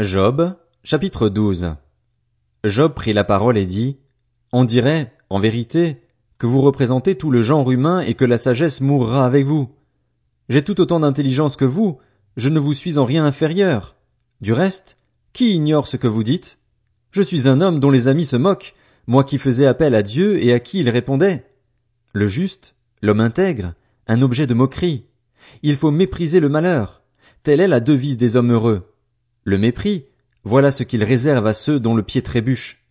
Job, chapitre 12 Job prit la parole et dit, On dirait, en vérité, que vous représentez tout le genre humain et que la sagesse mourra avec vous. J'ai tout autant d'intelligence que vous, je ne vous suis en rien inférieur. Du reste, qui ignore ce que vous dites? Je suis un homme dont les amis se moquent, moi qui faisais appel à Dieu et à qui il répondait. Le juste, l'homme intègre, un objet de moquerie. Il faut mépriser le malheur. Telle est la devise des hommes heureux. Le mépris, voilà ce qu'il réserve à ceux dont le pied trébuche.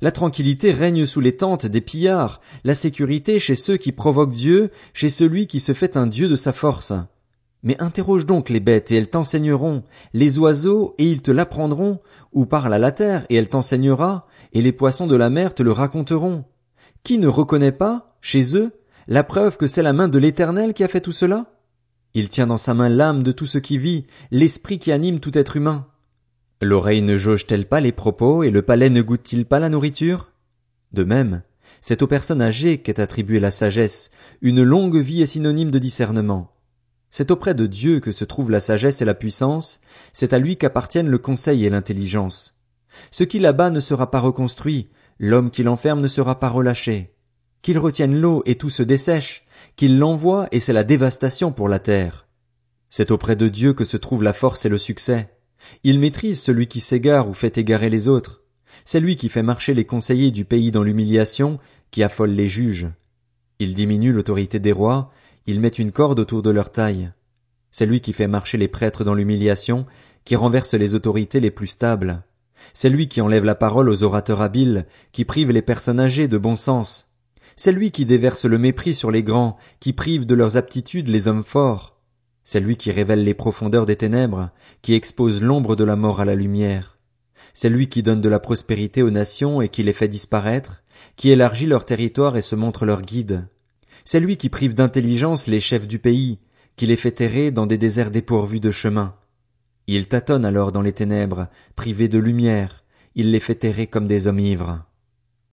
La tranquillité règne sous les tentes des pillards, la sécurité chez ceux qui provoquent Dieu, chez celui qui se fait un Dieu de sa force. Mais interroge donc les bêtes et elles t'enseigneront, les oiseaux et ils te l'apprendront, ou parle à la terre et elle t'enseignera, et les poissons de la mer te le raconteront. Qui ne reconnaît pas, chez eux, la preuve que c'est la main de l'Éternel qui a fait tout cela? Il tient dans sa main l'âme de tout ce qui vit, l'esprit qui anime tout être humain. L'oreille ne jauge-t-elle pas les propos et le palais ne goûte-t-il pas la nourriture? De même, c'est aux personnes âgées qu'est attribuée la sagesse, une longue vie est synonyme de discernement. C'est auprès de Dieu que se trouvent la sagesse et la puissance, c'est à lui qu'appartiennent le conseil et l'intelligence. Ce qui là-bas ne sera pas reconstruit, l'homme qui l'enferme ne sera pas relâché. Qu'il retienne l'eau et tout se dessèche, qu'il l'envoie et c'est la dévastation pour la terre. C'est auprès de Dieu que se trouve la force et le succès. Il maîtrise celui qui s'égare ou fait égarer les autres. C'est lui qui fait marcher les conseillers du pays dans l'humiliation, qui affole les juges. Il diminue l'autorité des rois, il met une corde autour de leur taille. C'est lui qui fait marcher les prêtres dans l'humiliation, qui renverse les autorités les plus stables. C'est lui qui enlève la parole aux orateurs habiles, qui prive les personnes âgées de bon sens. C'est lui qui déverse le mépris sur les grands, qui prive de leurs aptitudes les hommes forts. C'est lui qui révèle les profondeurs des ténèbres, qui expose l'ombre de la mort à la lumière. C'est lui qui donne de la prospérité aux nations et qui les fait disparaître, qui élargit leur territoire et se montre leur guide. C'est lui qui prive d'intelligence les chefs du pays, qui les fait errer dans des déserts dépourvus de chemin. Il tâtonne alors dans les ténèbres, privés de lumière, il les fait errer comme des hommes ivres.